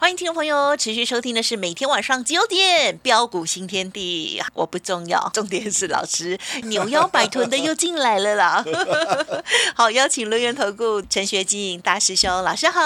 欢迎听众朋友持续收听的是每天晚上九点标股新天地，我不重要，重点是老师扭腰摆臀的又进来了啦。好，邀请轮源投顾陈学进大师兄老师好。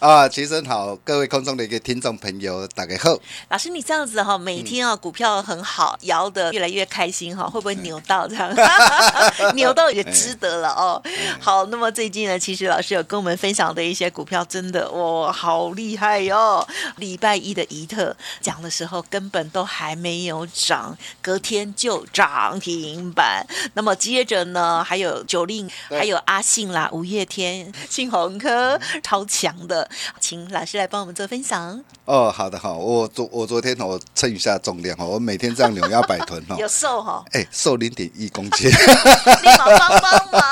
啊，齐生好，各位空中的一个听众朋友，大家好。老师，你这样子哈，每天啊股票很好，摇的越来越开心哈，会不会扭到这样？扭到也值得了哦。好，那么最近呢，其实老师有跟我们分享的一些股票，真的哇，好厉害哟！礼拜一的怡特讲的时候，根本都还没有涨，隔天就涨停板。那么接着呢，还有九令，还有阿信啦，五月天、信鸿科，超强的。请老师来帮我们做分享。哦，好的，好，我昨我昨天我称一下重量哈，我每天这样扭腰摆臀哈，有瘦哈，哎，瘦零点一公斤，立马帮帮忙。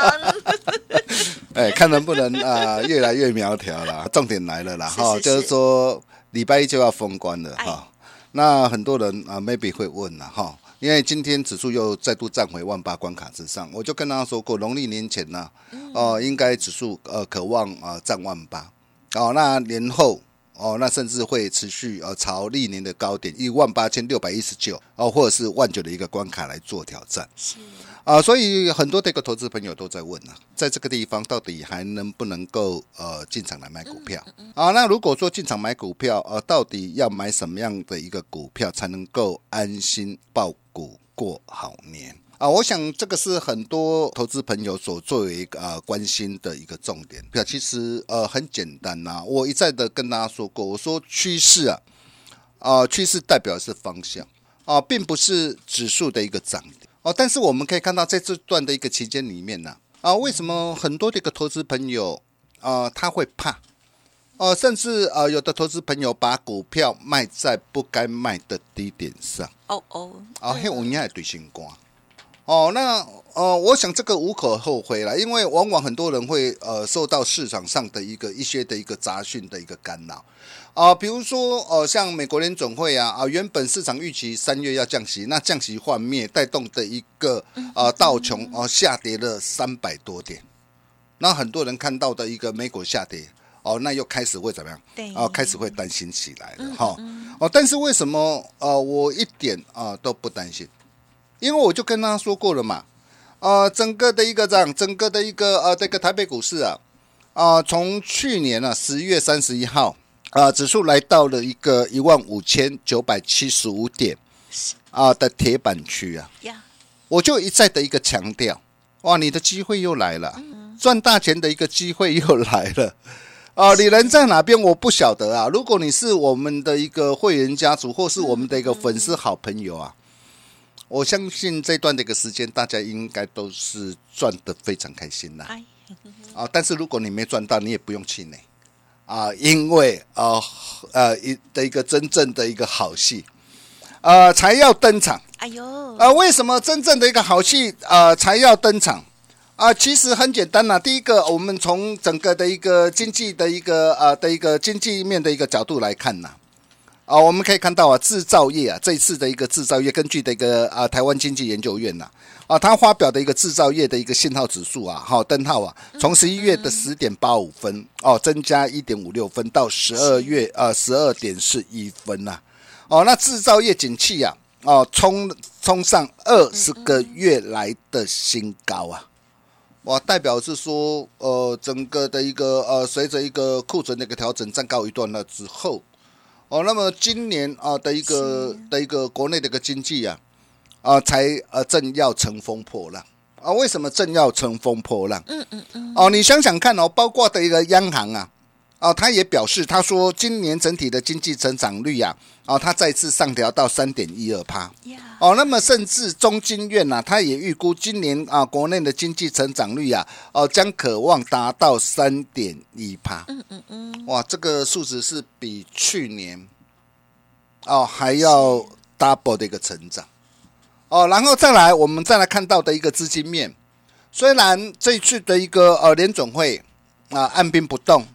哎，看能不能啊越来越苗条啦。重点来了啦哈，就是说礼拜一就要封关了哈。那很多人啊，maybe 会问了哈，因为今天指数又再度站回万八关卡之上，我就跟大家说过，农历年前呢，哦，应该指数呃渴望啊站万八。哦，那年后哦，那甚至会持续呃朝历年的高点一万八千六百一十九哦，或者是万九的一个关卡来做挑战。是啊，所以很多这个投资朋友都在问啊，在这个地方到底还能不能够呃进场来买股票啊？那如果说进场买股票，呃，到底要买什么样的一个股票才能够安心报股过好年？啊，我想这个是很多投资朋友所作为啊关心的一个重点。表其实呃很简单呐，我一再的跟大家说过，我说趋势啊，啊趋势代表是方向啊，并不是指数的一个涨跌哦。但是我们可以看到在这段的一个期间里面呢，啊为什么很多的一个投资朋友啊他会怕哦，甚至啊有的投资朋友把股票卖在不该卖的低点上哦哦，啊嘿，我应该对新光。哦，那呃，我想这个无可厚非了，因为往往很多人会呃受到市场上的一个一些的一个杂讯的一个干扰啊，比如说呃，像美国联总会啊啊，原本市场预期三月要降息，那降息幻灭带动的一个啊道琼哦下跌了三百多点，那很多人看到的一个美股下跌哦，那又开始会怎么样？对，啊，开始会担心起来了哈。哦，但是为什么呃我一点啊都不担心？因为我就跟他说过了嘛，呃，整个的一个这样，整个的一个呃，这个台北股市啊，啊，从去年啊十月三十一号啊，指数来到了一个一万五千九百七十五点啊的铁板区啊，我就一再的一个强调，哇，你的机会又来了，赚大钱的一个机会又来了啊！你人在哪边我不晓得啊。如果你是我们的一个会员家族，或是我们的一个粉丝好朋友啊。我相信这段的一个时间，大家应该都是赚得非常开心啦。啊，但是如果你没赚到，你也不用气馁啊，因为啊呃一的一个真正的一个好戏啊才要登场。哎呦，啊，为什么真正的一个好戏啊才要登场啊？其实很简单呐。第一个，我们从整个的一个经济的一个啊的一个经济面的一个角度来看呐。啊，啊我们可以看到啊，制造业啊，这一次的一个制造业，根据的一个啊，台湾经济研究院呐，啊，他发表的一个制造业的一个信号指数啊，好灯号啊，从十一月的十点八五分哦，增加一点五六分到十二月啊十二点四一分呐，哦，那制造业景气啊，哦，冲冲上二十个月来的新高啊，哇，代表是说，呃，整个的一个呃，随着一个库存的一个调整，站高一段了之后。哦，那么今年啊的一个的一个国内的一个经济啊，啊才呃正要乘风破浪啊？为什么正要乘风破浪？嗯嗯嗯。哦，你想想看哦，包括的一个央行啊，哦，他也表示，他说今年整体的经济成长率啊，哦，他再次上调到三点一二趴。哦，那么甚至中经院呐，他也预估今年啊，国内的经济成长率啊，哦，将渴望达到三点一趴。嗯嗯嗯，哇，这个数值是比去年哦还要 double 的一个成长。哦，然后再来，我们再来看到的一个资金面，虽然这一次的一个呃联总会啊按兵不动。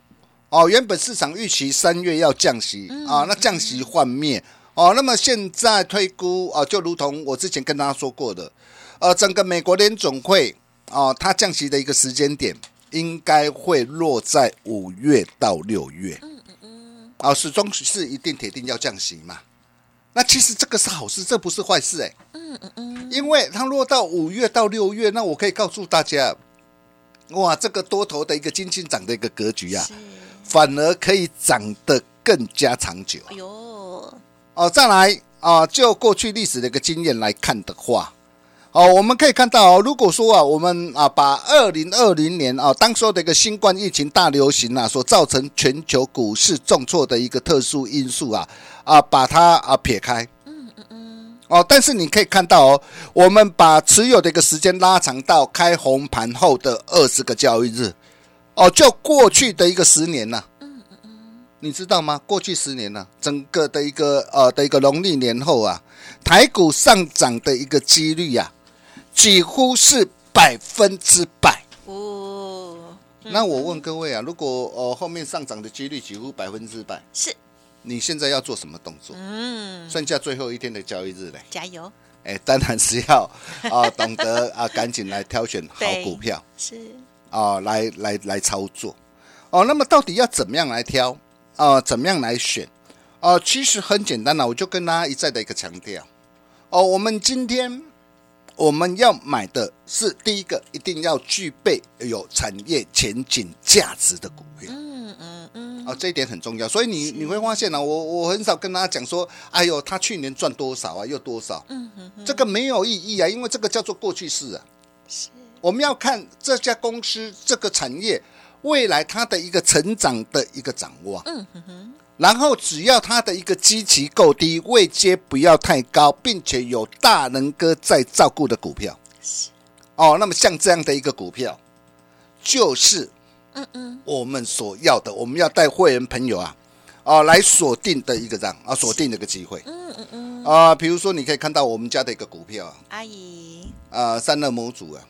哦，原本市场预期三月要降息啊，那降息幻灭哦，那么现在推估啊，就如同我之前跟大家说过的，呃，整个美国联总会啊，它降息的一个时间点应该会落在五月到六月。嗯嗯嗯。啊，始终是一定铁定要降息嘛？那其实这个是好事，这不是坏事哎。嗯嗯嗯。因为它落到五月到六月，那我可以告诉大家，哇，这个多头的一个金金涨的一个格局啊。反而可以长得更加长久。哎呦，哦，再来啊，就过去历史的一个经验来看的话，哦，我们可以看到哦，如果说啊，我们啊把二零二零年啊当时候的一个新冠疫情大流行啊所造成全球股市重挫的一个特殊因素啊啊把它啊撇开，嗯嗯嗯，哦，但是你可以看到哦，我们把持有的一个时间拉长到开红盘后的二十个交易日。哦，就过去的一个十年呐，嗯嗯嗯，你知道吗？过去十年呢，整个的一个呃的一个农历年后啊，台股上涨的一个几率呀，几乎是百分之百。哦，那我问各位啊，如果呃后面上涨的几率几乎百分之百，是，你现在要做什么动作？嗯，剩下最后一天的交易日嘞，加油！哎，当然是要啊，懂得啊，赶紧来挑选好股票。是。啊，来来来操作，哦，那么到底要怎么样来挑啊？怎么样来选？哦，其实很简单了，我就跟大家一再的一个强调，哦，我们今天我们要买的是第一个，一定要具备有产业前景价值的股票。嗯嗯嗯。哦，这一点很重要，所以你你会发现呢，我我很少跟大家讲说，哎呦，他去年赚多少啊，又多少？嗯哼，这个没有意义啊，因为这个叫做过去式啊。是。我们要看这家公司这个产业未来它的一个成长的一个掌握，嗯哼哼，然后只要它的一个基期够低，位阶不要太高，并且有大能哥在照顾的股票，哦，那么像这样的一个股票，就是嗯嗯，我们所要的，我们要带会员朋友啊，哦，来锁定的一个这样啊，锁定的一个机会，嗯嗯嗯，啊，比如说你可以看到我们家的一个股票啊，阿姨，啊，三乐模组啊。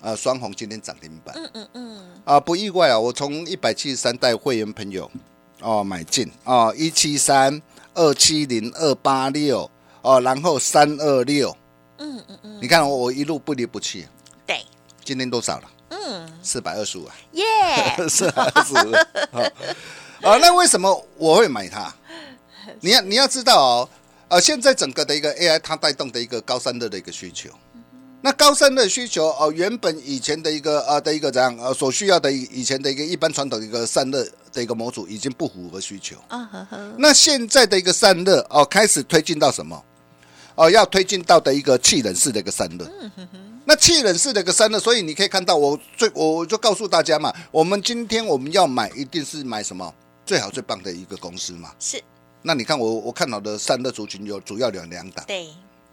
啊，双红今天涨停板。嗯嗯嗯。啊，不意外啊，我从一百七十三带会员朋友哦买进哦，一七三二七零二八六哦，然后三二六。嗯嗯嗯。你看我我一路不离不弃。对。今天多少了？嗯，四百二十五啊。耶。四百二十五。啊，那为什么我会买它？你要你要知道哦，呃，现在整个的一个 AI 它带动的一个高散热的一个需求。那高散热需求哦，原本以前的一个呃的一个怎样呃所需要的以前的一个一般传统的一个散热的一个模组已经不符合需求啊。那现在的一个散热哦，开始推进到什么？哦，要推进到的一个气冷式的一个散热。那气冷式的一个散热，所以你可以看到我最我就告诉大家嘛，我们今天我们要买一定是买什么最好最棒的一个公司嘛。是。那你看我我看到的散热族群有主要两两档。对。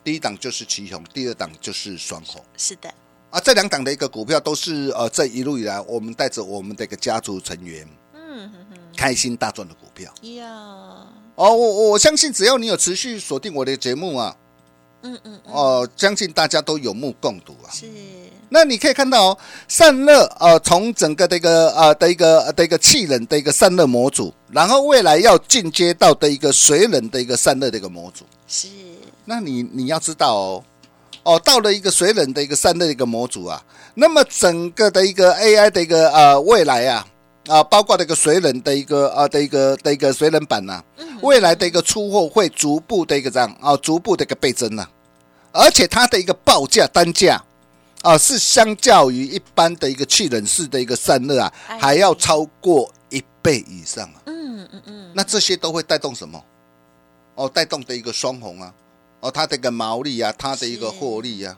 第一档就是旗宏，第二档就是双红。是的，啊，这两档的一个股票都是呃，这一路以来我们带着我们的一个家族成员，嗯哼哼，开心大赚的股票。呀，哦，我我相信只要你有持续锁定我的节目啊，嗯嗯，哦，相信大家都有目共睹啊。是，那你可以看到哦，散热呃，从整个的一个呃的一个的一个气冷的一个散热模组，然后未来要进阶到的一个水冷的一个散热的一个模组。是。那你你要知道哦，哦，到了一个水冷的一个散热的一个模组啊，那么整个的一个 AI 的一个呃未来啊啊，包括这个水冷的一个啊的一个的一个水冷板呐，未来的一个出货会逐步的一个这样啊，逐步的一个倍增呐，而且它的一个报价单价啊，是相较于一般的一个气冷式的一个散热啊，还要超过一倍以上啊。嗯嗯嗯，那这些都会带动什么？哦，带动的一个双红啊。哦，它的一个毛利啊，它的一个获利啊，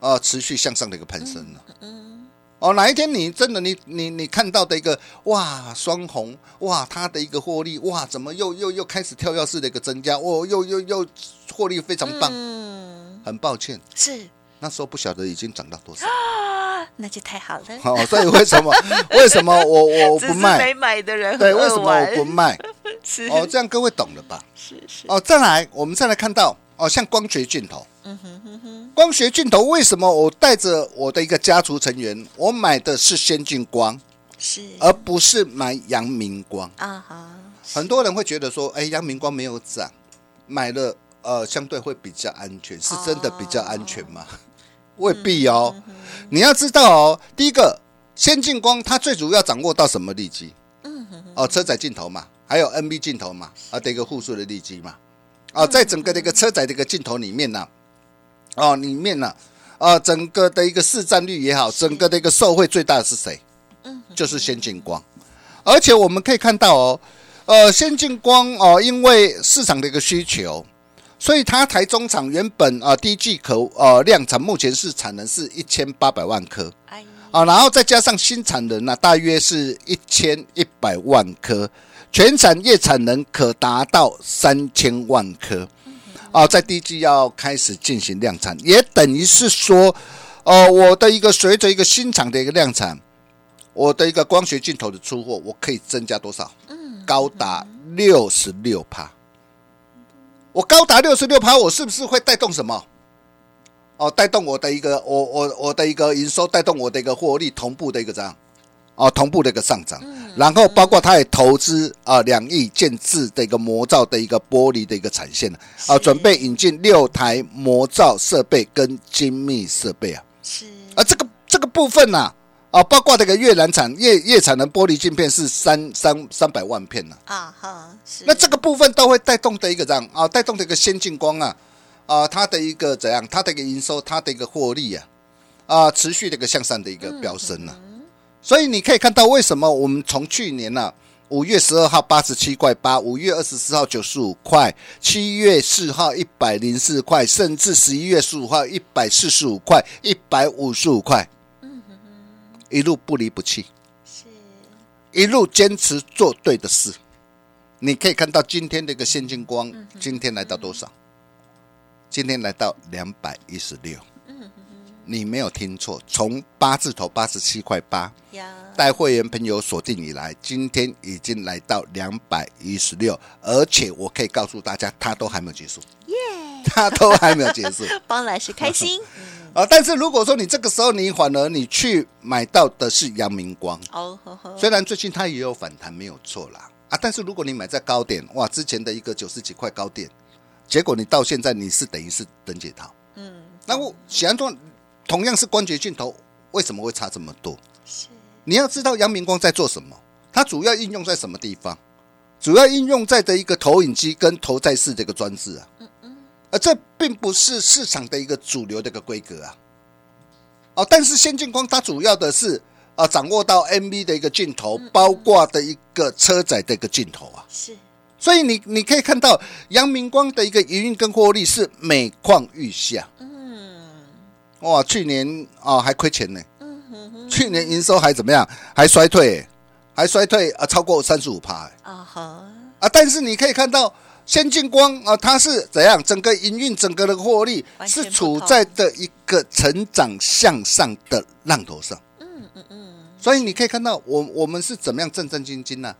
啊，持续向上的一个攀升呢。嗯。哦，哦，哪一天你真的你你你看到的一个哇双红哇，它的一个获利哇，怎么又又又开始跳跃式的一个增加，哦，又又又获利非常棒，嗯，很抱歉，是那时候不晓得已经涨到多少。啊，那就太好了。哦，所以为什么 为什么我我不卖没？买的人对，为什么我不卖？哦，这样各位懂了吧？是是，哦，再来，我们再来看到哦，像光学镜头，嗯哼哼哼，光学镜头为什么我带着我的一个家族成员，我买的是先进光，是而不是买阳明光？啊哈，很多人会觉得说，哎，阳明光没有涨，买了呃相对会比较安全，是真的比较安全吗？未必哦。你要知道哦，第一个先进光它最主要掌握到什么利基？哦，车载镜头嘛，还有 NB 镜头嘛，啊的一个互数的利基嘛。哦，在整个的一个车载的一个镜头里面呢、哦里面呢、啊，整个的一个市占率也好，整个的一个受惠最大的是谁？就是先进光。而且我们可以看到哦，呃，先进光哦，因为市场的一个需求，所以它台中厂原本啊、第一季可呃量产，目前是产能是一千八百万颗哎，啊，然后再加上新产能呢、大约是一千一百万颗，全产业产能可达到三千万颗。啊，在第一季要开始进行量产，也等于是说，呃，我的一个随着一个新厂的一个量产，我的一个光学镜头的出货，我可以增加多少？高达六十六趴。我高达六十六趴，我是不是会带动什么？哦，带动我的一个我我我的一个营收，带动我的一个获利同步的一个这样，哦，同步的一个上涨。然后包括它也投资啊两亿建制的一个模造的一个玻璃的一个产线啊，是。准备引进六台模造设备跟精密设备啊。是。啊这个这个部分呢、啊，包括这个越南产越越产的玻璃镜片是三三三百万片呢、啊哈，是。那这个部分都会带动的一个这样？啊，带动的一个先进光啊啊，它的一个怎样，它的一个营收，它的一个获利啊啊，持续的一个向上的一个飙升啊。所以你可以看到，为什么我们从去年呢、五月十二号八十七块八，五月二十四号九十五块，七月四号一百零四块，甚至十一月十五号一百四十五块，一百五十五块，一路不离不弃，是一路坚持做对的事。你可以看到今天的一个现金光，今天来到多少？今天来到两百一十六。你没有听错，从八字头八十七块八，呀，带会员朋友锁定以来，今天已经来到两百一十六，而且我可以告诉大家，它都还没有结束，耶，它都还没有结束 帮老师开心。啊！但是如果说你这个时候你反而你去买到的是阳明光，虽然最近它也有反弹，没有错啦。啊，但是如果你买在高点，哇，之前的一个九十几块高点，结果你到现在你是等于是等解套，嗯，那我显然说，同样是关节镜头，为什么会差这么多？是你要知道阳明光在做什么，它主要应用在什么地方？主要应用在的一个投影机跟投在式的一个装置啊，而这并不是市场的一个主流的一个规格啊。哦，但是先进光它主要的是啊，掌握到 MV 的一个镜头，包括的一个车载的一个镜头啊，是所以你你可以看到阳明光的一个营运跟获利是每况愈下。嗯哇，去年啊还亏钱呢，嗯哼哼去年营收还怎么样？还衰退欸，还衰退啊，超过三十五趴啊哈，啊！但是你可以看到，先进光啊，它是怎样？整个营运、整个的获利是处在的一个成长向上的浪头上。嗯嗯嗯，所以你可以看到，我我们是怎么样战战兢兢呢、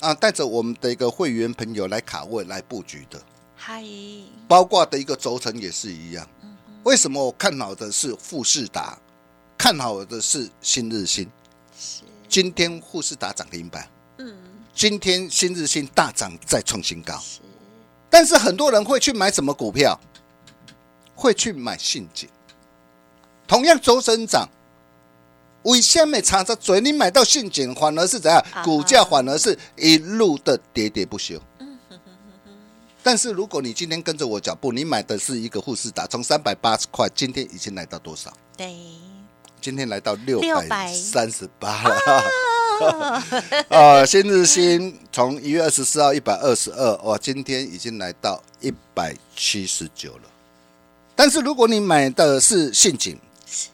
啊？带着我们的一个会员朋友来卡位、来布局的，嗨，包括的一个轴承也是一样。为什么我看好的是富士达，看好的是新日新？是今天富士达涨停板，嗯今天新日新大涨再创新高。是但是很多人会去买什么股票？会去买信锦。同样周生涨，为什么差着嘴？你买到信锦反而是怎样啊？股价反而是一路的喋喋不休。但是如果你今天跟着我脚步，你买的是一个富士达，从三百八十块，今天已经来到多少？对，今天来到六百三十八了。啊，新日新从一月二十四号一百二十二，哇，今天已经来到一百七十九了。但是如果你买的是陷阱，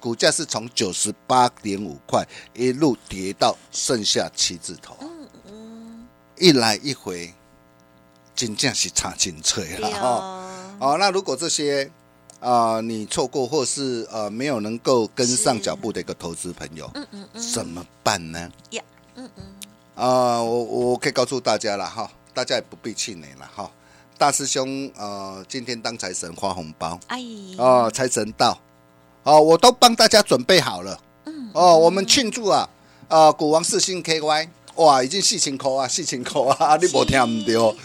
股价是从九十八点五块一路跌到剩下七字头，嗯嗯，一来一回，真正是差真脆了哈。哦，哦，那如果这些啊、你错过或是呃没有能够跟上脚步的一个投资朋友，嗯嗯嗯，怎么办呢？呀，嗯嗯，啊、我我可以告诉大家了哈，大家也不必气馁了哈。大师兄呃，今天当财神发红包哎，哦，财神到哦，我都帮大家准备好了。嗯哦，我们庆祝啊，啊，股王四星 KY。哇，已经四千块啊，四千块啊，你无听唔到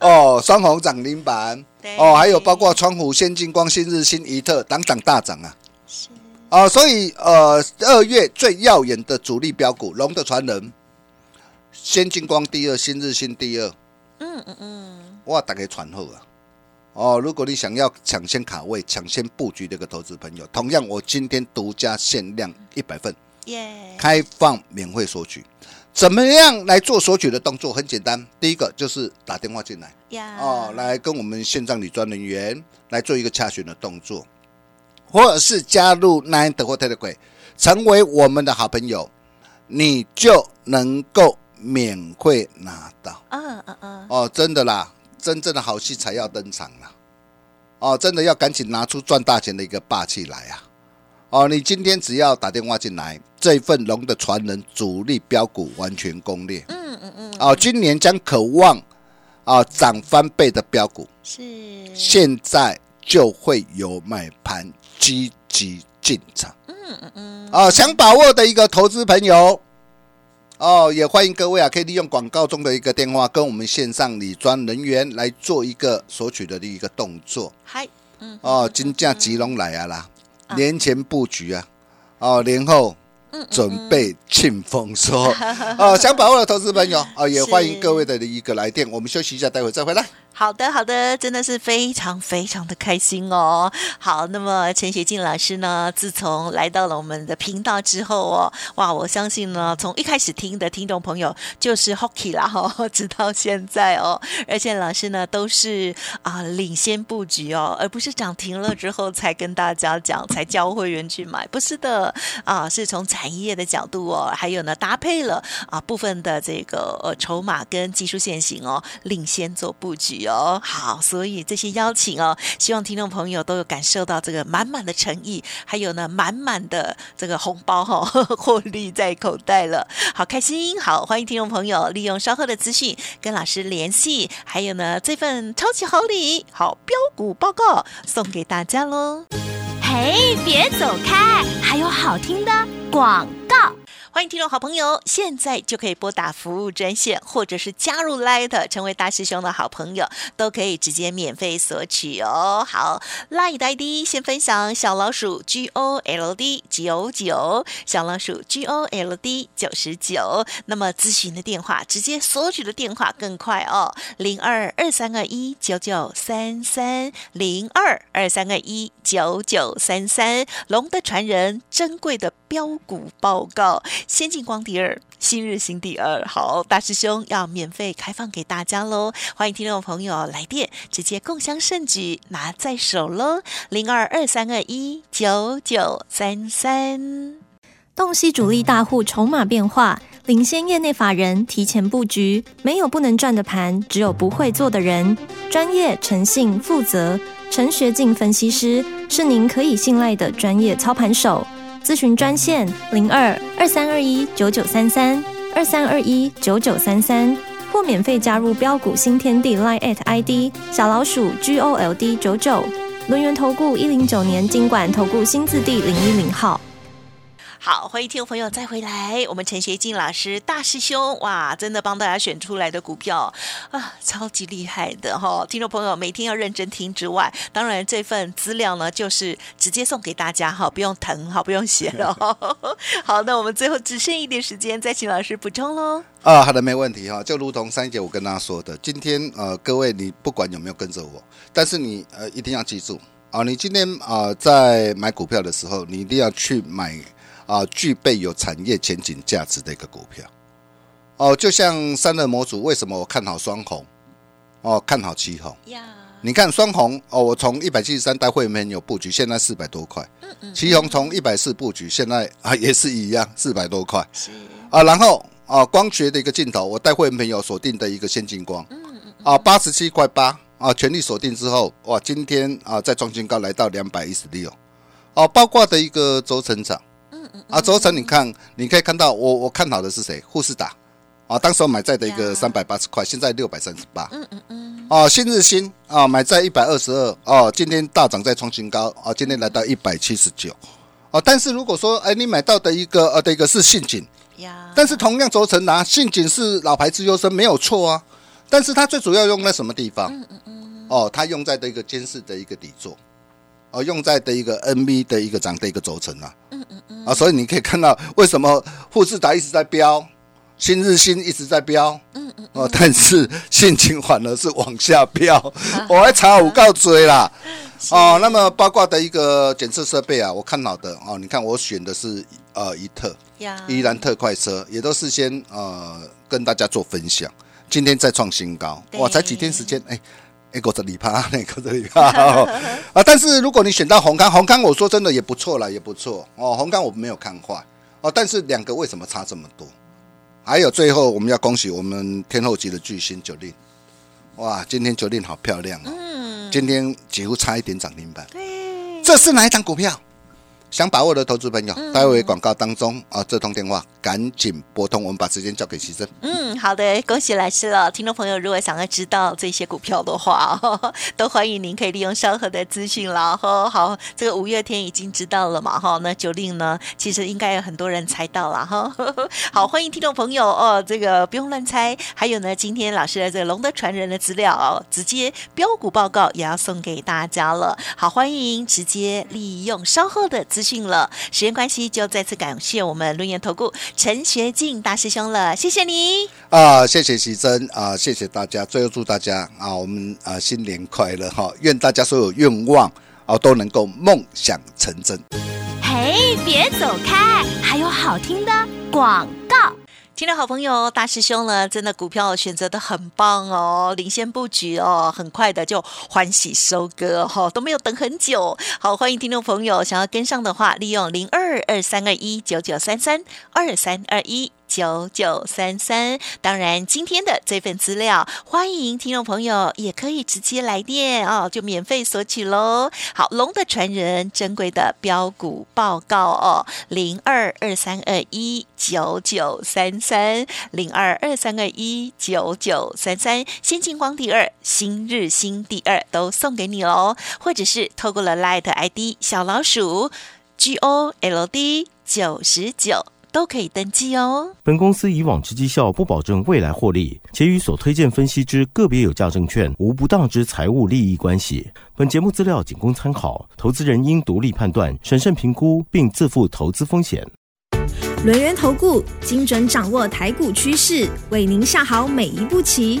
哦。双红涨停板哦，还有包括川湖、先进光、新日新、怡特，档档大涨啊。是，哦，所以呃，二月最耀眼的主力标股，龙的传人，先进光第二，新日新第二，嗯嗯嗯，哇，大家传后啊。哦，如果你想要抢先卡位、抢先布局的一个投资朋友，同样我今天独家限量一百份，耶，开放免费索取。怎么样来做索取的动作？很简单，第一个就是打电话进来。呀，哦，来跟我们线上理专人员来做一个洽询的动作，或者是加入 Nine 或 Telegram，成为我们的好朋友，你就能够免费拿到。嗯嗯嗯，哦，真的啦，真正的好戏才要登场啦，哦，真的要赶紧拿出赚大钱的一个霸气来啊！哦，你今天只要打电话进来，这份龙的传人主力标股完全攻略。嗯嗯嗯，哦，今年将渴望啊涨翻倍的标股，是，现在就会有买盘积极进场。嗯嗯嗯，哦，想把握的一个投资朋友，哦，也欢迎各位啊，可以利用广告中的一个电话，跟我们线上理专人员来做一个索取的一个动作。嗨，嗯，哦，金价吉隆来啊啦，啊年前布局啊，哦，年后嗯准备庆丰收。哦，想把握的投资朋友，哦，也欢迎各位的一个来电。我们休息一下，待会再回来。好的，好的，真的是非常非常的开心哦。好，那么陈学静老师呢，自从来到了我们的频道之后哦，哇，我相信呢，从一开始听的听众朋友就是 Hockey 啦哈、直到现在哦，而且老师呢都是啊领先布局哦，而不是涨停了之后才跟大家讲，才教会员去买，不是的啊，是从产业的角度哦，还有呢搭配了啊部分的这个呃筹码跟技术线型哦，领先做布局哦。好，所以这些邀请哦，希望听众朋友都有感受到这个满满的诚意，还有呢满满的这个红包哈、哦，获利在口袋了，好开心！好，欢迎听众朋友利用稍后的资讯跟老师联系，还有呢这份超级好礼，好标股报告送给大家喽。嘿，别走开，还有好听的广。欢迎听众好朋友，现在就可以拨打服务专线，或者是加入 Light 成为大师兄的好朋友，都可以直接免费索取哦。好，Light 的 ID 先分享小老鼠 G O L D 九九，小老鼠 G O L D 九十九。那么咨询的电话，直接索取的电话更快哦，零二二三二一九九三三零二二三二一九九三三。龙的传人，珍贵的标股报告。先进光第二，新日新第二。好，大师兄要免费开放给大家喽！欢迎听众朋友来电，直接共襄盛举，拿在手喽！零二二三二一九九三三。洞悉主力大户筹码变化，领先业内法人提前布局，没有不能赚的盘，只有不会做的人。专业、诚信、负责，陈学进分析师是您可以信赖的专业操盘手。咨询专线零二二三二一九九三三二三二一九九三三，或免费加入标股新天地 Line at ID 小老鼠 G O L D 九九。轮源投顾一零九年经管投顾新字第零一零号。好，欢迎听众朋友再回来。我们陈学进老师大师兄，哇，真的帮大家选出来的股票啊，超级厉害的哈、听众朋友每天要认真听之外，当然这份资料呢，就是直接送给大家哈，不用腾哈，不用写了。好，那我们最后只剩一点时间，再请老师补充喽。啊，好的，没问题哈。就如同三姐我跟大家说的，今天呃，各位你不管有没有跟着我，但是你呃一定要记住啊，你今天啊、在买股票的时候，你一定要去买啊具备有产业前景价值的一个股票。哦，就像三热模组，为什么我看好双红？哦，看好七红？呀，你看双红哦，我从一百七十三带会员有布局，现在四百多块。嗯嗯。旗红从一百四布局，现在啊也是一样，四百多块。是。啊，然后啊，光学的一个镜头，我带会员朋友锁定的一个先进光。嗯嗯。啊，八十七块八啊，全力锁定之后，哇，今天啊再创新高来到两百一十六。哦，包括的一个轴承厂。啊，轴承你看，你可以看到我我看好的是谁？富士达。啊，当时我买在的一个三百八十块，现在六百三十八。嗯嗯嗯。哦，新日新啊，买在一百二十二。哦，今天大涨再创新高。啊，今天来到一百七十九。哦，但是如果说，哎，你买到的一个呃的一个是信锦。呀。但是同样轴承拿，信锦是老牌自优生，没有错啊。但是它最主要用在什么地方？嗯嗯嗯。哦，它用在的一个监视的一个底座。哦，用在的一个 NV 的一个涨的一个轴承啊。嗯嗯嗯。啊，所以你可以看到为什么富士达一直在飙。新日新一直在飙，嗯嗯哦，但是现金反而是往下飙，我还查五告追啦，哦，那么八卦的一个检测设备啊，我看好的哦，你看我选的是呃一特，依兰特快车，也都是先呃跟大家做分享，今天再创新高，哇，才几天时间，哎哎，我这里趴，那个这里趴 啊，但是如果你选到红康，红康我说真的也不错啦，也不错。哦，红康我没有看坏。哦，但是两个为什么差这么多？还有最后，我们要恭喜我们天后级的巨星九令，哇，今天九令好漂亮哦，嗯，今天几乎差一点涨停板，对，这是哪一张股票？想把握的投资朋友，待会广告当中啊，这通电话赶紧拨通，我们把时间交给齐珍。嗯，好的，恭喜老师了。听众朋友，如果想要知道这些股票的话，都欢迎您可以利用稍后的资讯了。哈，好，这个五月天已经知道了嘛？哈，那九令呢？其实应该有很多人猜到了哈。好，欢迎听众朋友哦，这个不用乱猜。还有呢，今天老师的这个龙的传人的资料哦，直接标股报告也要送给大家了。好，欢迎直接利用稍后的资。讯了，时间关系就再次感谢我们论言投顾陈学进大师兄了，谢谢你啊，谢谢徐珍啊，谢谢大家，最后祝大家啊，我们啊新年快乐哈，愿大家所有愿望啊都能够梦想成真。嘿，别走开，还有好听的广告。听众好朋友，大师兄呢，真的股票选择的很棒哦，领先布局哦，很快的就欢喜收割哈，都没有等很久。好，欢迎听众朋友想要跟上的话，利用零二二三二一九九三三二三二一。九九三三，当然今天的这份资料，欢迎听众朋友也可以直接来电哦，就免费索取喽。好，龙的传人珍贵的标股报告哦，零二二三二一九九三三，零二二三二一九九三三，先进光第二，新日新第二都送给你喽，或者是透过了 Light ID 小老鼠 G O L D 九十九。都可以登记哦。本公司以往之绩效不保证未来获利，且与所推荐分析之个别有价证券无不当之财务利益关系。本节目资料仅供参考，投资人应独立判断、审慎评估，并自负投资风险。轮源投顾精准掌握台股趋势，为您下好每一步棋。